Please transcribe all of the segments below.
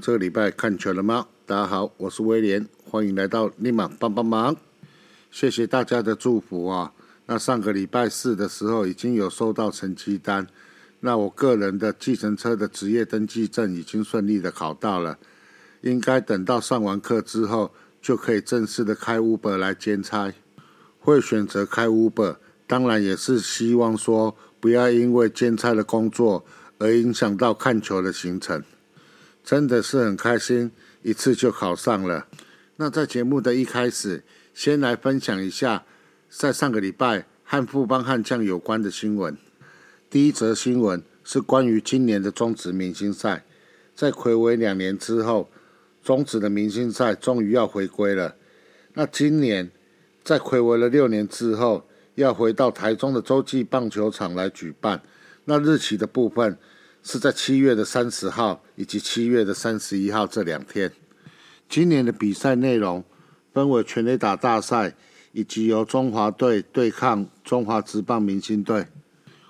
这个礼拜看球了吗？大家好，我是威廉，欢迎来到立马帮帮忙。谢谢大家的祝福啊！那上个礼拜四的时候已经有收到成绩单，那我个人的计程车的职业登记证已经顺利的考到了，应该等到上完课之后就可以正式的开 Uber 来兼差。会选择开 Uber，当然也是希望说不要因为兼差的工作而影响到看球的行程。真的是很开心，一次就考上了。那在节目的一开始，先来分享一下在上个礼拜和富邦悍将有关的新闻。第一则新闻是关于今年的中职明星赛，在暌违两年之后，中职的明星赛终于要回归了。那今年在暌违了六年之后，要回到台中的洲际棒球场来举办。那日期的部分。是在七月的三十号以及七月的三十一号这两天。今年的比赛内容分为全垒打大赛，以及由中华队对抗中华职棒明星队。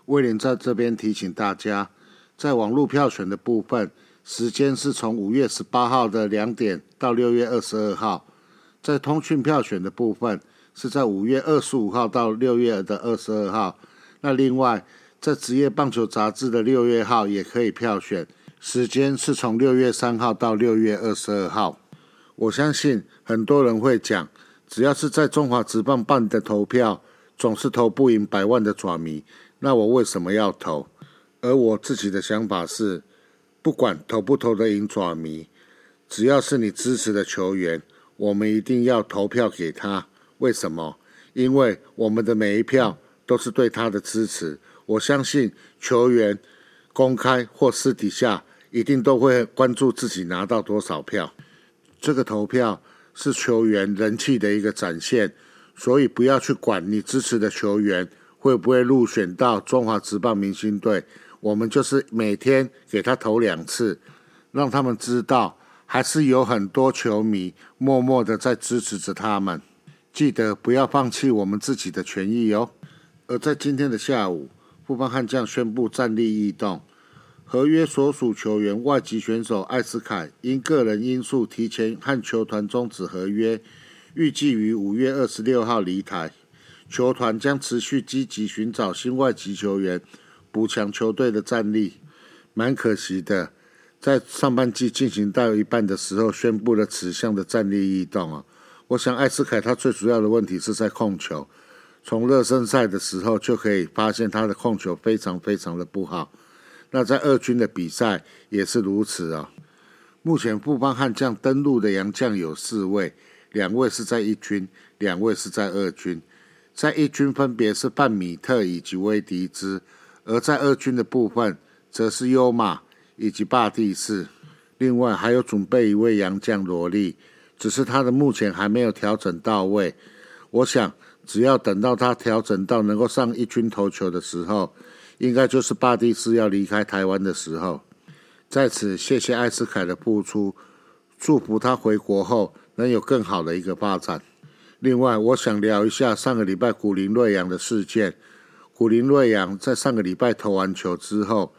威廉在这边提醒大家，在网络票选的部分，时间是从五月十八号的两点到六月二十二号；在通讯票选的部分，是在五月二十五号到六月的二十二号。那另外，在职业棒球杂志的六月号也可以票选，时间是从六月三号到六月二十二号。我相信很多人会讲，只要是在中华职棒办的投票，总是投不赢百万的爪迷，那我为什么要投？而我自己的想法是，不管投不投得赢爪迷，只要是你支持的球员，我们一定要投票给他。为什么？因为我们的每一票都是对他的支持。我相信球员公开或私底下一定都会关注自己拿到多少票。这个投票是球员人气的一个展现，所以不要去管你支持的球员会不会入选到中华职棒明星队。我们就是每天给他投两次，让他们知道还是有很多球迷默默的在支持着他们。记得不要放弃我们自己的权益哦。而在今天的下午。富邦悍将宣布战力异动，合约所属球员外籍选手艾斯凯因个人因素提前和球团终止合约，预计于五月二十六号离台。球团将持续积极寻找新外籍球员，补强球队的战力。蛮可惜的，在上半季进行到一半的时候，宣布了此项的战力异动啊！我想艾斯凯他最主要的问题是在控球。从热身赛的时候就可以发现他的控球非常非常的不好，那在二军的比赛也是如此啊。目前富邦悍将登陆的洋将有四位，两位是在一军，两位是在二军。在一军分别是范米特以及威迪兹，而在二军的部分则是优马以及巴蒂斯。另外还有准备一位洋将罗莉，只是他的目前还没有调整到位。我想。只要等到他调整到能够上一军投球的时候，应该就是巴蒂斯要离开台湾的时候。在此，谢谢艾斯凯的付出，祝福他回国后能有更好的一个发展。另外，我想聊一下上个礼拜古林瑞阳的事件。古林瑞阳在上个礼拜投完球之后，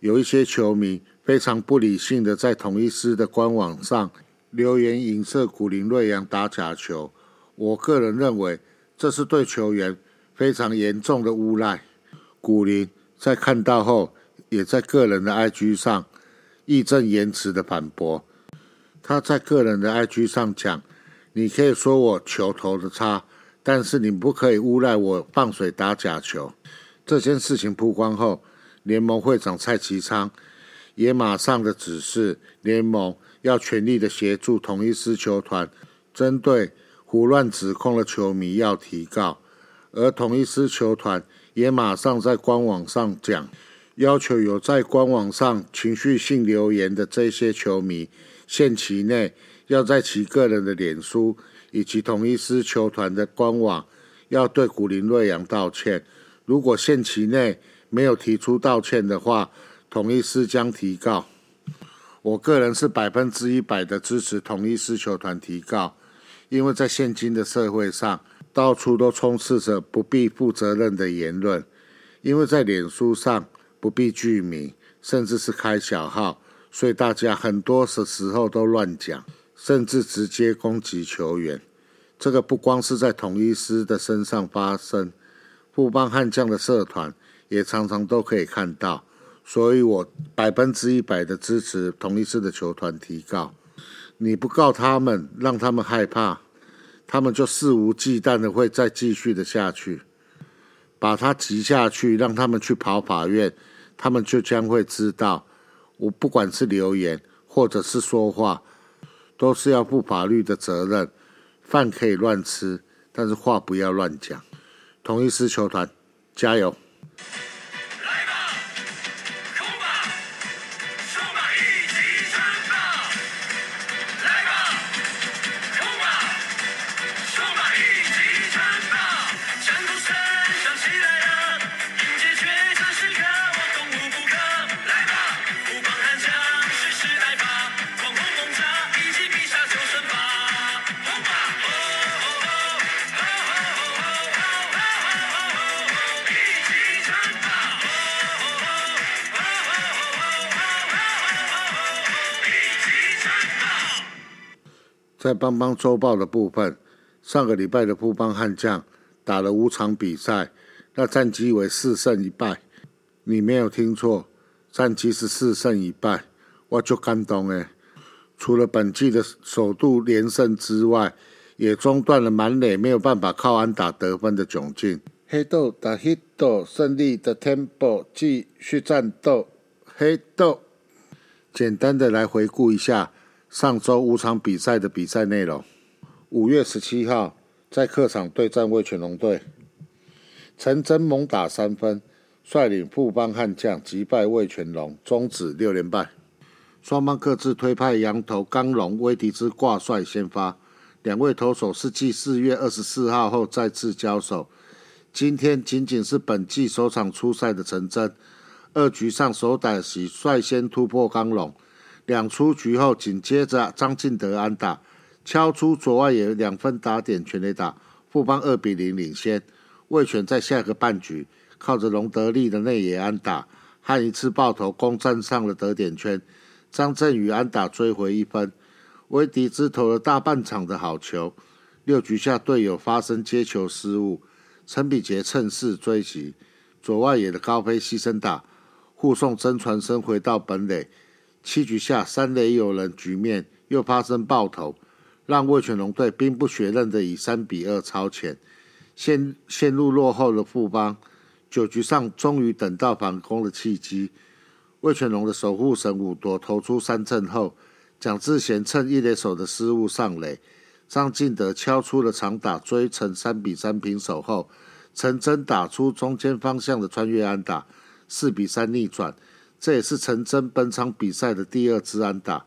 有一些球迷非常不理性的在同一师的官网上留言影射古林瑞阳打假球。我个人认为。这是对球员非常严重的诬赖。古林在看到后，也在个人的 IG 上义正言辞的反驳。他在个人的 IG 上讲：“你可以说我球投的差，但是你不可以诬赖我放水打假球。”这件事情曝光后，联盟会长蔡其昌也马上的指示联盟要全力的协助同一师球团针对。胡乱指控的球迷要提告，而同一支球团也马上在官网上讲，要求有在官网上情绪性留言的这些球迷，限期内要在其个人的脸书以及同一支球团的官网要对古林瑞阳道歉。如果限期内没有提出道歉的话，同一师将提告。我个人是百分之一百的支持同一师球团提告。因为在现今的社会上，到处都充斥着不必负责任的言论。因为在脸书上不必具名，甚至是开小号，所以大家很多时时候都乱讲，甚至直接攻击球员。这个不光是在统一师的身上发生，富邦悍将的社团也常常都可以看到。所以我百分之一百的支持同一师的球团提告。你不告他们，让他们害怕，他们就肆无忌惮的会再继续的下去，把他急下去，让他们去跑法院，他们就将会知道，我不管是留言或者是说话，都是要负法律的责任。饭可以乱吃，但是话不要乱讲。同一师球团，加油！在邦邦周报的部分，上个礼拜的富邦悍将打了五场比赛，那战绩为四胜一败。你没有听错，战绩是四胜一败，我就感动诶。除了本季的首度连胜之外，也中断了满垒没有办法靠安打得分的窘境。黑豆打黑豆，胜利的 temple 继续战斗。黑豆，简单的来回顾一下。上周五场比赛的比赛内容：五月十七号在客场对战味全龙队，陈真猛打三分，率领富邦悍将击败味全龙，终止六连败。双方各自推派羊头刚龙、威迪兹挂帅先发，两位投手是继四月二十四号后再次交手。今天仅仅是本季首场出赛的陈真，二局上首打席率先突破刚龙。两出局后，紧接着张进德安打，敲出左外野两分打点全垒打，富邦二比零领先。魏权在下个半局靠着龙德利的内野安打和一次爆头攻占上了得点圈，张振宇安打追回一分。威迪兹投了大半场的好球，六局下队友发生接球失误，陈比杰趁势追击左外野的高飞牺牲打，护送曾传生回到本垒。七局下三垒有人，局面又发生爆头，让魏全龙队兵不血刃的以三比二超前，陷陷入落后的富邦。九局上终于等到反攻的契机，魏全龙的守护神武夺投出三振后，蒋志贤趁一垒手的失误上垒，张进德敲出了长打追成三比三平手后，陈真打出中间方向的穿越安打，四比三逆转。这也是陈真本场比赛的第二支安打，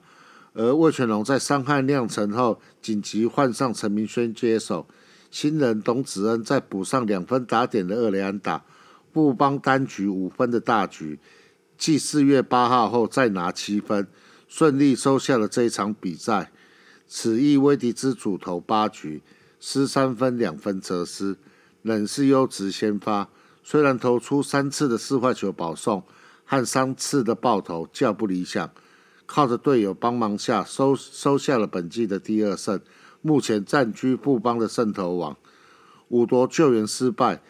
而魏全龙在伤害酿成后，紧急换上陈明轩接手，新人董子恩再补上两分打点的二垒安打，布邦单局五分的大局，继四月八号后再拿七分，顺利收下了这一场比赛。此役威迪兹主投八局失三分两分则失，仍是优质先发，虽然投出三次的四坏球保送。和三次的爆头较不理想，靠着队友帮忙下收收下了本季的第二胜，目前暂居富邦的胜投王。五夺救援失败，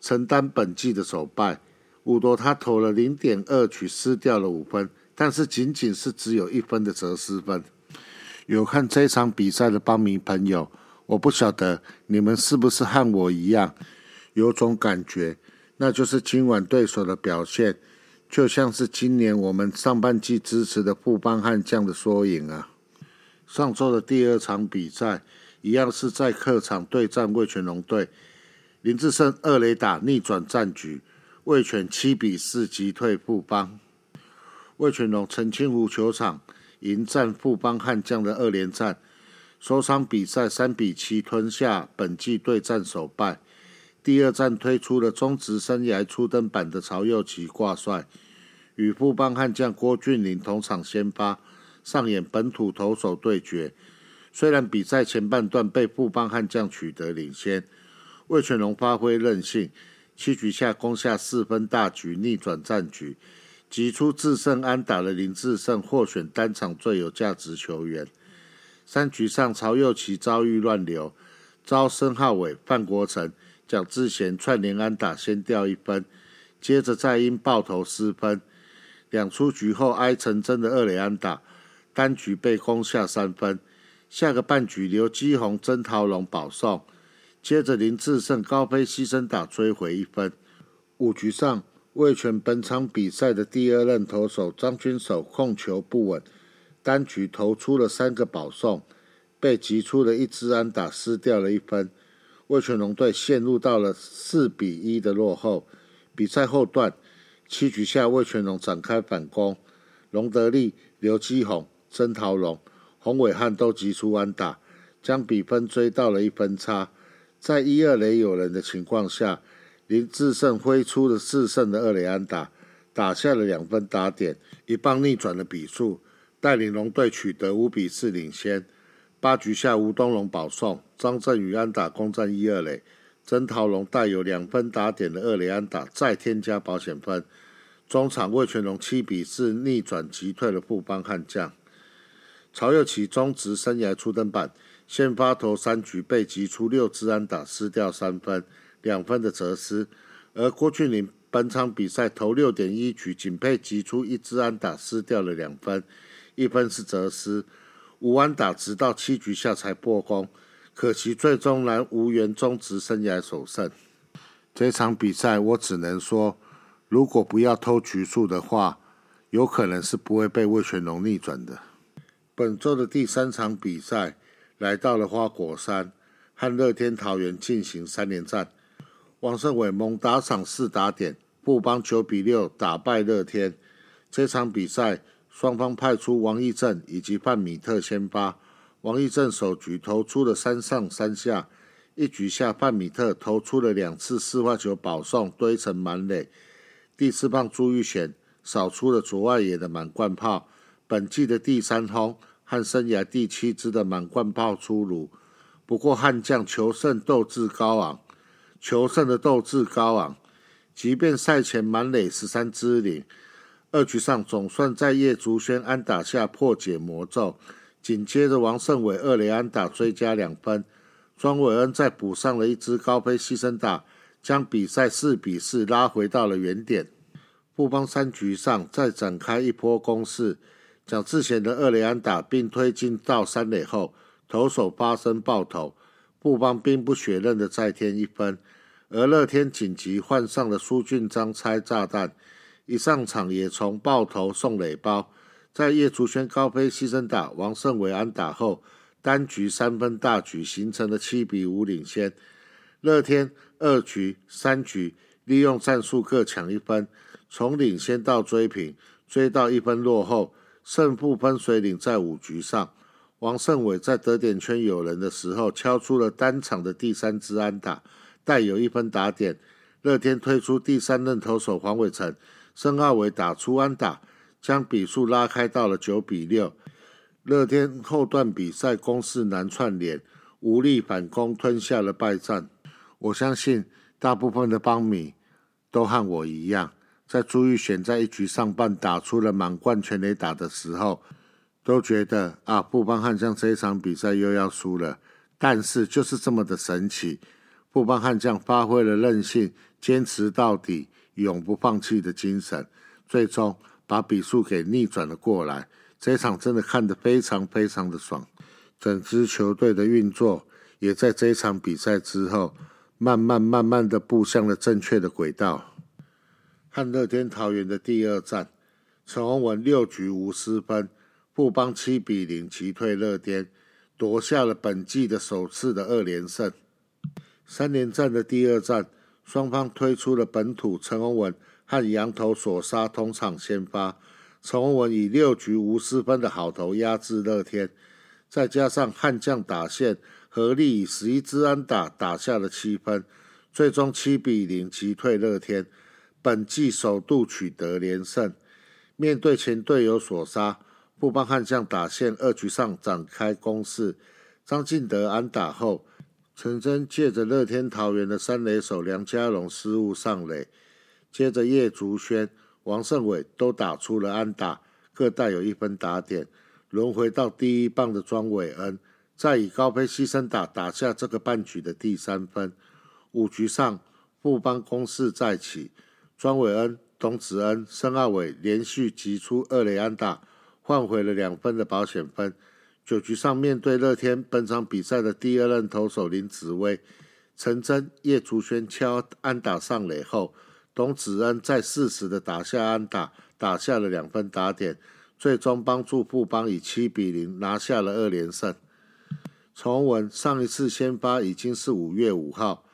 承担本季的首败。五夺他投了零点二局，失掉了五分，但是仅仅是只有一分的折失分。有看这场比赛的邦迷朋友，我不晓得你们是不是和我一样，有种感觉，那就是今晚对手的表现。就像是今年我们上半季支持的富邦悍将的缩影啊！上周的第二场比赛一样是在客场对战魏全龙队，林志胜二垒打逆转战局，魏全七比四击退富邦。魏全龙澄清湖球场迎战富邦悍将的二连战，首场比赛三比七吞下本季对战首败。第二站推出了中职生涯初登板的曹佑奇挂帅，与富邦悍将郭俊麟同场先发，上演本土投手对决。虽然比赛前半段被富邦悍将取得领先，魏全龙发挥韧性，七局下攻下四分大局，逆转战局。击出制胜安打的林志胜获选单场最有价值球员。三局上，曹佑齐遭遇乱流，遭申浩伟、范国成、蒋志贤串联安打先掉一分，接着再因爆头失分，两出局后挨成真的二垒安打，单局被攻下三分。下个半局，刘基宏、曾桃龙保送，接着林志胜高飞牺牲打追回一分。五局上，魏全本场比赛的第二任投手张君守控球不稳。单局投出了三个保送，被击出了一支安打，失掉了一分。魏全龙队陷入到了四比一的落后。比赛后段，七局下魏全龙展开反攻，龙德利、刘基宏、曾桃龙、洪伟汉都击出安打，将比分追到了一分差。在一二垒有人的情况下，林志胜挥出了四胜的二垒安打，打下了两分打点，一棒逆转了比数。带领龙队取得五比四领先。八局下，吴东龙保送，张振宇安打攻占一二垒，曾桃龙带有两分打点的二垒安打再添加保险分。中场魏全龙七比四逆转击退了富邦悍将。曹又启中职生涯初登板，先发投三局被击出六支安打，失掉三分，两分的责失。而郭俊麟本场比赛投六点一局，仅被击出一支安打，失掉了两分。一分是泽斯，五安打直到七局下才破功，可惜最终然无缘终止生涯首胜。这场比赛我只能说，如果不要偷局数的话，有可能是不会被魏全龙逆转的。本周的第三场比赛来到了花果山，和乐天桃园进行三连战。王胜伟猛打场四打点，布邦九比六打败乐天。这场比赛。双方派出王义正以及范米特先发。王义正首局投出了三上三下，一局下范米特投出了两次四坏球保送，堆成满垒。第四棒朱玉显扫出了左外野的满贯炮，本季的第三轰和生涯第七支的满贯炮出炉。不过悍将求胜斗志高昂，求胜的斗志高昂，即便赛前满垒十三支零。二局上总算在叶竹轩安打下破解魔咒，紧接着王胜伟二垒安打追加两分，庄伟恩再补上了一支高飞牺牲打，将比赛四比四拉回到了原点。布邦三局上再展开一波攻势，蒋志贤的二垒安打并推进到三垒后，投手发生爆头，布邦兵不血刃的再添一分，而乐天紧急换上了苏俊章拆炸弹。一上场也从爆头送垒包，在叶竹轩高飞牺牲打王胜伟安打后，单局三分大局形成了七比五领先。乐天二局三局利用战术各抢一分，从领先到追平，追到一分落后，胜负分水岭在五局上。王胜伟在得点圈有人的时候敲出了单场的第三支安打，带有一分打点。乐天推出第三任投手黄伟成。申奥伟打出安打，将比数拉开到了九比六。乐天后段比赛攻势难串联，无力反攻，吞下了败战。我相信大部分的邦米都和我一样，在朱玉选在一局上半打出了满贯全垒打的时候，都觉得啊，布邦悍将这一场比赛又要输了。但是就是这么的神奇，布邦悍将发挥了韧性，坚持到底。永不放弃的精神，最终把比数给逆转了过来。这场真的看得非常非常的爽，整支球队的运作也在这场比赛之后，慢慢慢慢的步向了正确的轨道。和乐天桃园的第二战，陈宏文六局无失分，富邦七比零击退乐天，夺下了本季的首次的二连胜。三连战的第二战。双方推出了本土陈宏文和羊头索沙同场先发，陈宏文以六局无失分的好投压制乐天，再加上悍将打线合力以十一支安打打下了七分，最终七比零击退乐天，本季首度取得连胜。面对前队友索沙，布邦悍将打线二局上展开攻势，张进德安打后。陈真借着乐天桃园的三垒手梁家龙失误上垒，接着叶竹轩、王胜伟都打出了安打，各带有一分打点。轮回到第一棒的庄伟恩，再以高飞牺牲打打下这个半局的第三分。五局上，富邦攻势再起，庄伟恩、董子恩、申奥伟连续击出二垒安打，换回了两分的保险分。九局上，面对乐天本场比赛的第二任投手林子威，陈真、叶竹轩敲安打上垒后。董子恩在适时的打下安打，打下了两分打点，最终帮助富邦以七比零拿下了二连胜。崇文上一次先发已经是五月五号，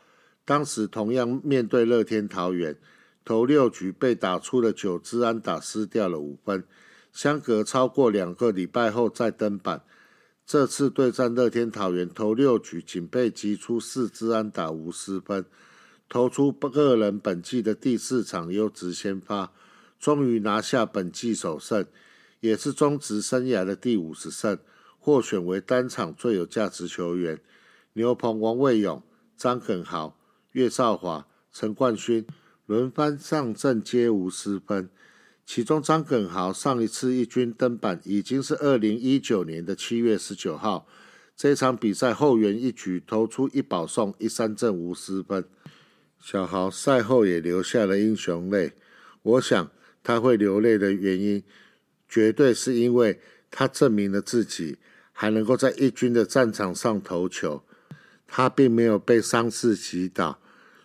当时同样面对乐天桃园，头六局被打出了九支安打，失掉了五分，相隔超过两个礼拜后再登板。这次对战乐天桃园，投六局仅被击出四支安打，无失分。投出个人本季的第四场优质先发，终于拿下本季首胜，也是中职生涯的第五十胜，获选为单场最有价值球员。牛棚王卫勇、张耿豪、岳少华、陈冠勋轮番上阵，皆无失分。其中张耿豪上一次一军登板已经是二零一九年的七月十九号，这场比赛后援一局投出一保送一三振无失分。小豪赛后也流下了英雄泪。我想他会流泪的原因，绝对是因为他证明了自己还能够在一军的战场上投球。他并没有被伤势击倒，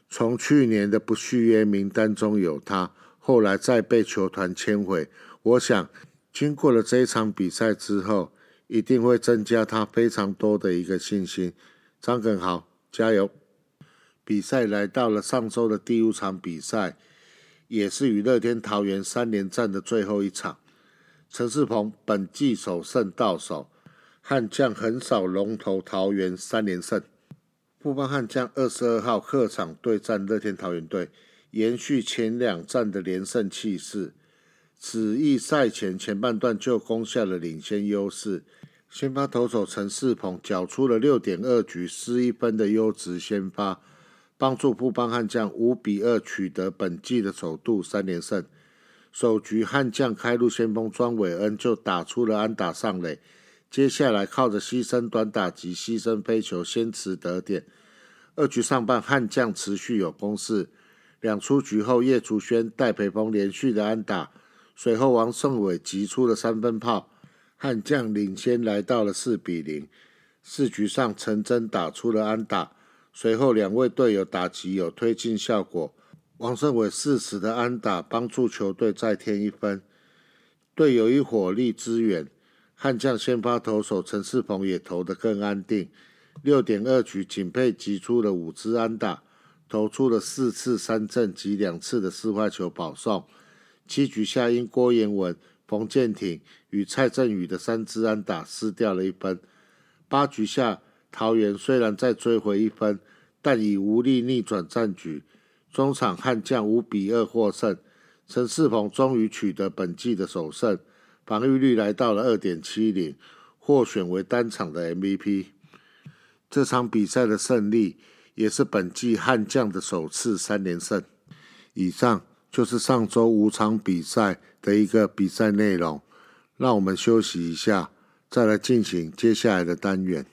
从去年的不续约名单中有他，后来再被球团签回。我想，经过了这一场比赛之后，一定会增加他非常多的一个信心。张耿豪，加油！比赛来到了上周的第五场比赛，也是与乐天桃园三连战的最后一场。陈世鹏本季首胜到手，悍将横扫龙头桃园三连胜。富邦悍将二十二号客场对战乐天桃园队，延续前两战的连胜气势。此役赛前前半段就攻下了领先优势，先发投手陈世鹏缴出了六点二局失一分的优质先发。帮助富邦悍将五比二取得本季的首度三连胜。首局悍将开路先锋庄伟恩就打出了安打上垒，接下来靠着牺牲短打及牺牲飞球先持得点。二局上半悍将持续有攻势，两出局后叶竹轩、戴培峰连续的安打，随后王胜伟击出了三分炮，悍将领先来到了四比零。四局上陈真打出了安打。随后，两位队友打击有推进效果。王胜伟适时的安打帮助球队再添一分，队友一火力支援，悍将先发投手陈世鹏也投得更安定。六点二局仅被击出了五支安打，投出了四次三振及两次的四坏球保送。七局下因郭彦文、冯建挺与蔡振宇的三支安打失掉了一分。八局下。桃园虽然再追回一分，但已无力逆转战局。中场悍将五比二获胜，陈世鹏终于取得本季的首胜，防御率来到了二点七零，获选为单场的 MVP。这场比赛的胜利也是本季悍将的首次三连胜。以上就是上周五场比赛的一个比赛内容。让我们休息一下，再来进行接下来的单元。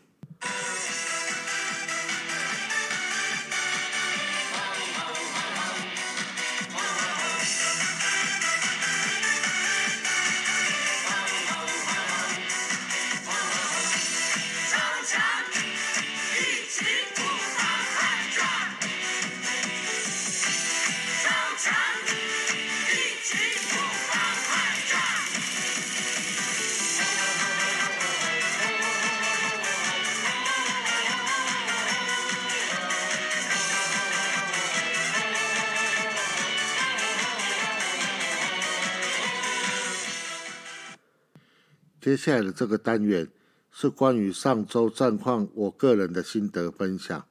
接下来的这个单元是关于上周战况，我个人的心得分享。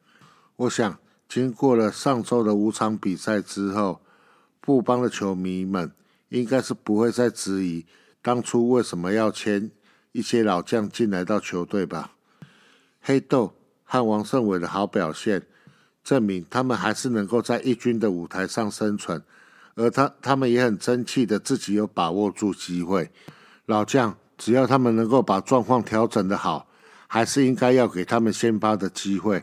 我想，经过了上周的五场比赛之后，布邦的球迷们应该是不会再质疑当初为什么要签一些老将进来到球队吧。黑豆和王胜伟的好表现，证明他们还是能够在一军的舞台上生存，而他他们也很争气的自己有把握住机会。老将只要他们能够把状况调整的好，还是应该要给他们先发的机会。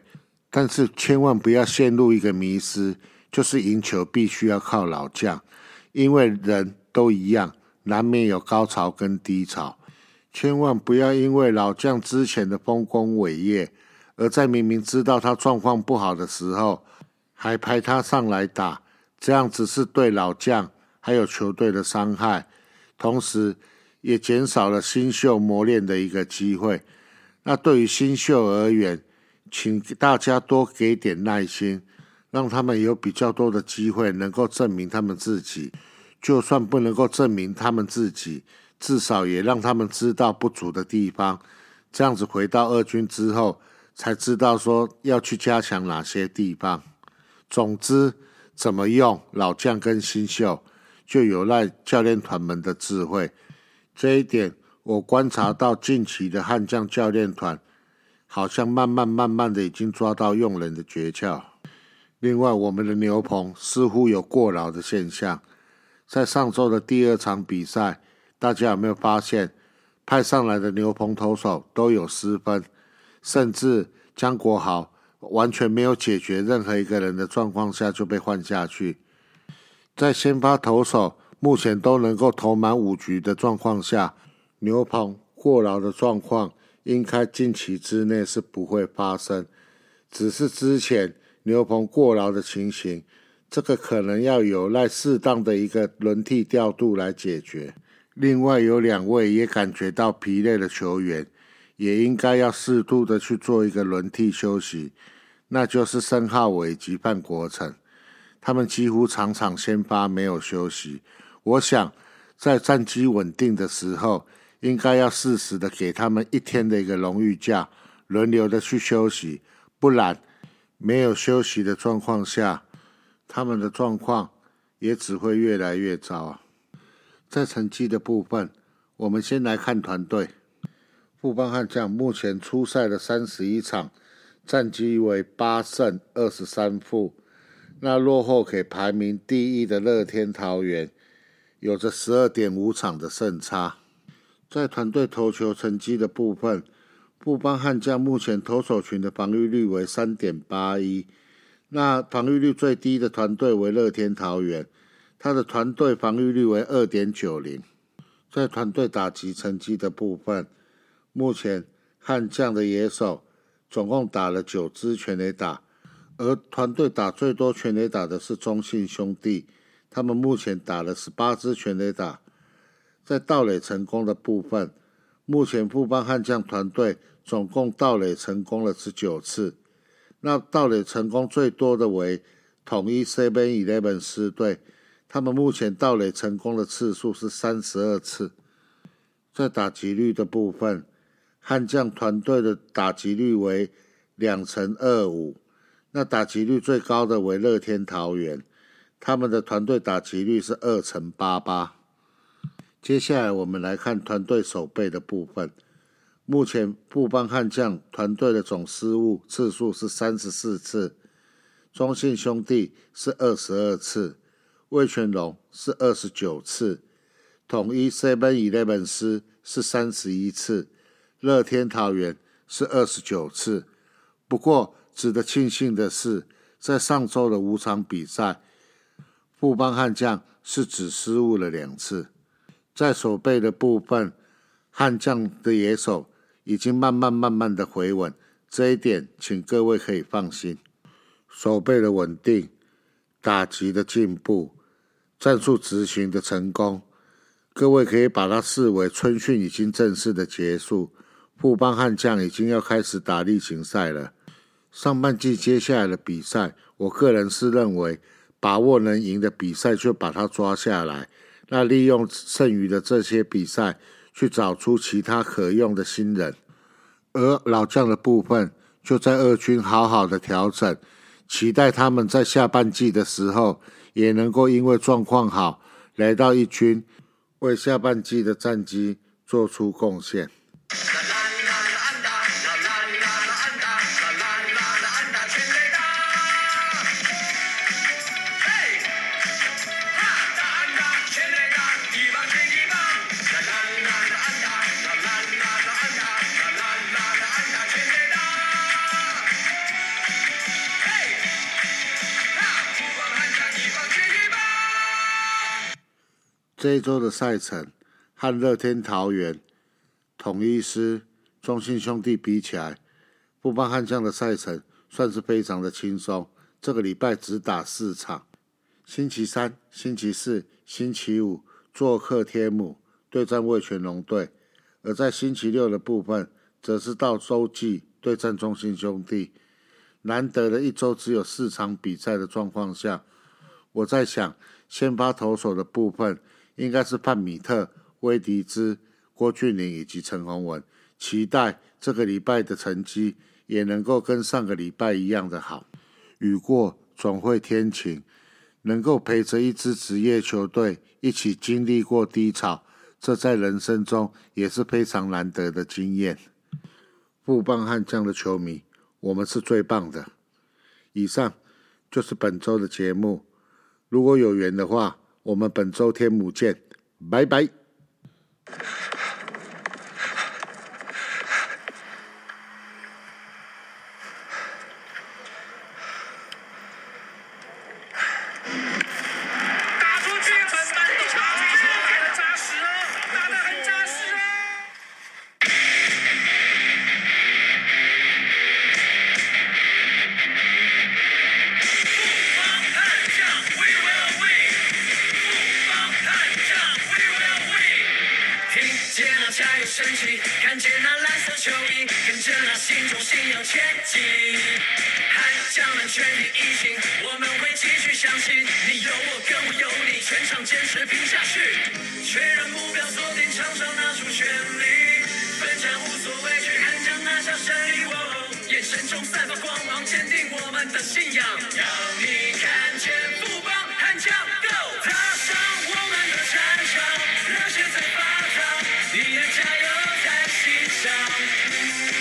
但是千万不要陷入一个迷失，就是赢球必须要靠老将，因为人都一样，难免有高潮跟低潮。千万不要因为老将之前的丰功伟业，而在明明知道他状况不好的时候，还派他上来打，这样只是对老将还有球队的伤害，同时也减少了新秀磨练的一个机会。那对于新秀而言，请大家多给点耐心，让他们有比较多的机会能够证明他们自己。就算不能够证明他们自己。至少也让他们知道不足的地方，这样子回到二军之后，才知道说要去加强哪些地方。总之，怎么用老将跟新秀，就有赖教练团们的智慧。这一点，我观察到近期的悍将教练团，好像慢慢慢慢的已经抓到用人的诀窍。另外，我们的牛棚似乎有过劳的现象，在上周的第二场比赛。大家有没有发现，派上来的牛棚投手都有失分，甚至江国豪完全没有解决任何一个人的状况下就被换下去。在先发投手目前都能够投满五局的状况下，牛棚过劳的状况应该近期之内是不会发生。只是之前牛棚过劳的情形，这个可能要有赖适当的一个轮替调度来解决。另外有两位也感觉到疲累的球员，也应该要适度的去做一个轮替休息，那就是申浩伟及范国成，他们几乎场场先发没有休息。我想在战绩稳定的时候，应该要适时的给他们一天的一个荣誉假，轮流的去休息，不然没有休息的状况下，他们的状况也只会越来越糟啊。在成绩的部分，我们先来看团队。富邦悍将目前出赛的三十一场，战绩为八胜二十三负。那落后给排名第一的乐天桃园，有着十二点五场的胜差。在团队投球成绩的部分，布邦悍将目前投手群的防御率为三点八一，那防御率最低的团队为乐天桃园。他的团队防御率为二点九零，在团队打击成绩的部分，目前悍将的野手总共打了九支全垒打，而团队打最多全垒打的是中信兄弟，他们目前打了十八支全垒打。在盗垒成功的部分，目前富邦悍将团队总共盗垒成功了十九次，那盗垒成功最多的为统一 Seven Eleven 狮队。他们目前盗垒成功的次数是三十二次，在打击率的部分，悍将团队的打击率为两成二五，那打击率最高的为乐天桃园，他们的团队打击率是二成八八。接下来我们来看团队守备的部分，目前布邦悍将团队的总失误次数是三十四次，中信兄弟是二十二次。魏全龙是二十九次，统一 Seven Eleven 师是三十一次，乐天桃园是二十九次。不过，值得庆幸的是，在上周的五场比赛，富邦悍将是只失误了两次。在守备的部分，悍将的野手已经慢慢慢慢的回稳，这一点请各位可以放心。守备的稳定，打击的进步。战术执行的成功，各位可以把它视为春训已经正式的结束，富邦悍将已经要开始打例行赛了。上半季接下来的比赛，我个人是认为把握能赢的比赛就把它抓下来，那利用剩余的这些比赛去找出其他可用的新人，而老将的部分就在二军好好的调整，期待他们在下半季的时候。也能够因为状况好，来到一军，为下半季的战绩做出贡献。这一周的赛程和乐天桃园、统一师、中信兄弟比起来，富邦悍将的赛程算是非常的轻松。这个礼拜只打四场，星期三、星期四、星期五做客天母对战味全龙队，而在星期六的部分，则是到洲际对战中信兄弟。难得的一周只有四场比赛的状况下，我在想，先发投手的部分。应该是范米特、威迪兹、郭俊霖以及陈宏文，期待这个礼拜的成绩也能够跟上个礼拜一样的好。雨过总会天晴，能够陪着一支职业球队一起经历过低潮，这在人生中也是非常难得的经验。富邦悍将的球迷，我们是最棒的。以上就是本周的节目，如果有缘的话。我们本周天母见，拜拜。sound.